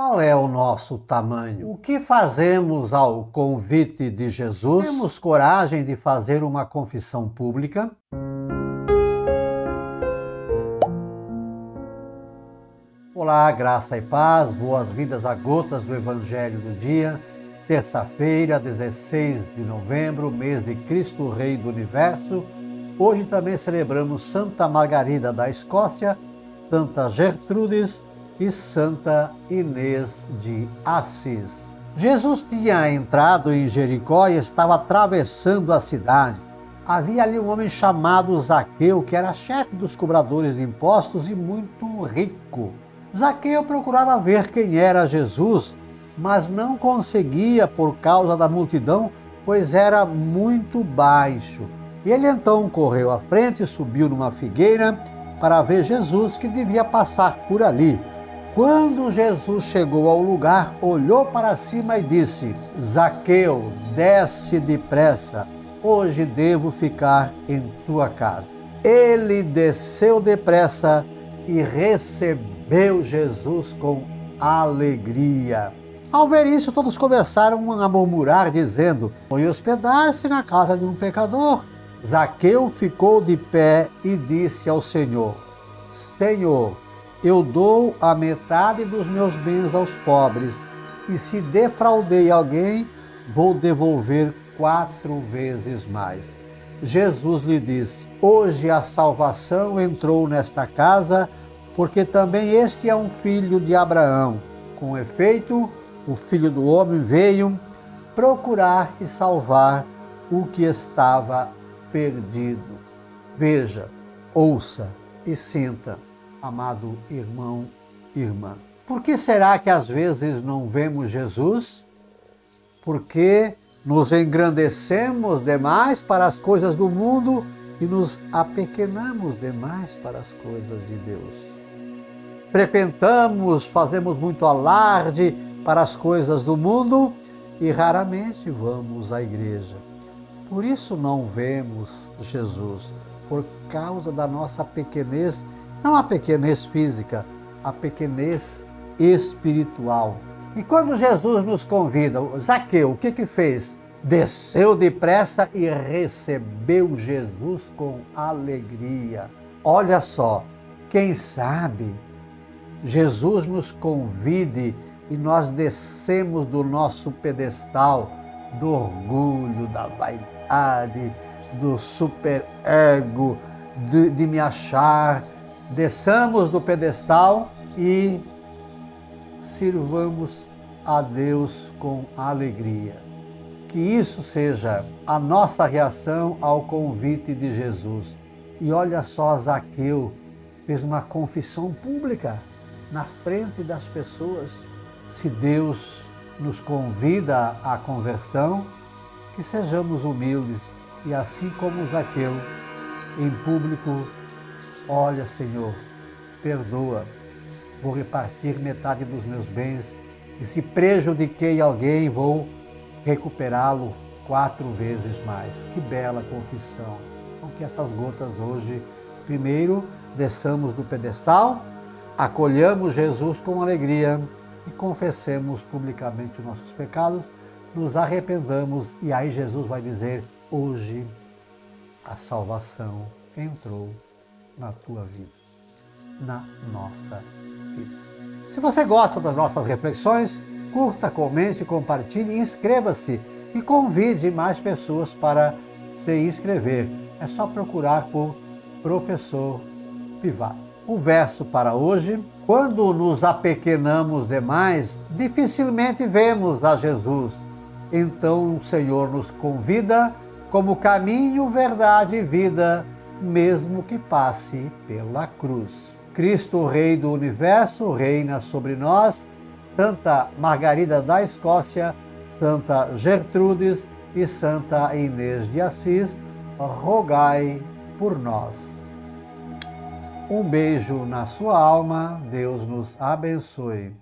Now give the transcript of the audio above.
Qual é o nosso tamanho? O que fazemos ao convite de Jesus? Temos coragem de fazer uma confissão pública? Olá, graça e paz, boas-vindas a gotas do Evangelho do Dia, terça-feira, 16 de novembro, mês de Cristo Rei do Universo. Hoje também celebramos Santa Margarida da Escócia, Santa Gertrudes e Santa Inês de Assis. Jesus tinha entrado em Jericó e estava atravessando a cidade. Havia ali um homem chamado Zaqueu, que era chefe dos cobradores de impostos e muito rico. Zaqueu procurava ver quem era Jesus, mas não conseguia por causa da multidão, pois era muito baixo. E ele então correu à frente, subiu numa figueira para ver Jesus que devia passar por ali. Quando Jesus chegou ao lugar, olhou para cima e disse: Zaqueu, desce depressa, hoje devo ficar em tua casa. Ele desceu depressa e recebeu Jesus com alegria. Ao ver isso, todos começaram a murmurar, dizendo: Foi hospedar-se na casa de um pecador. Zaqueu ficou de pé e disse ao Senhor: Senhor, eu dou a metade dos meus bens aos pobres, e se defraudei alguém, vou devolver quatro vezes mais. Jesus lhe disse: Hoje a salvação entrou nesta casa, porque também este é um filho de Abraão. Com efeito, o filho do homem veio procurar e salvar o que estava perdido. Veja, ouça e sinta amado irmão, irmã. Por que será que às vezes não vemos Jesus? Porque nos engrandecemos demais para as coisas do mundo e nos apequenamos demais para as coisas de Deus. Frequentamos, fazemos muito alarde para as coisas do mundo e raramente vamos à igreja. Por isso não vemos Jesus, por causa da nossa pequenez não a pequenez física, a pequenez espiritual. E quando Jesus nos convida, Zaqueu, o que que fez? Desceu depressa e recebeu Jesus com alegria. Olha só, quem sabe Jesus nos convide e nós descemos do nosso pedestal do orgulho, da vaidade, do superego, de, de me achar desçamos do pedestal e sirvamos a Deus com alegria. Que isso seja a nossa reação ao convite de Jesus. E olha só, Zaqueu fez uma confissão pública na frente das pessoas. Se Deus nos convida à conversão, que sejamos humildes e assim como Zaqueu, em público Olha, Senhor, perdoa, vou repartir metade dos meus bens e se prejudiquei alguém, vou recuperá-lo quatro vezes mais. Que bela confissão. Então, que essas gotas hoje, primeiro, desçamos do pedestal, acolhamos Jesus com alegria e confessemos publicamente nossos pecados, nos arrependamos e aí Jesus vai dizer: hoje a salvação entrou na tua vida, na nossa vida. Se você gosta das nossas reflexões, curta, comente, compartilhe, inscreva-se e convide mais pessoas para se inscrever. É só procurar por Professor Pivato. O verso para hoje: quando nos apequenamos demais, dificilmente vemos a Jesus. Então o Senhor nos convida como caminho, verdade e vida mesmo que passe pela cruz. Cristo, Rei do Universo, reina sobre nós. Santa Margarida da Escócia, Santa Gertrudes e Santa Inês de Assis, rogai por nós. Um beijo na sua alma, Deus nos abençoe.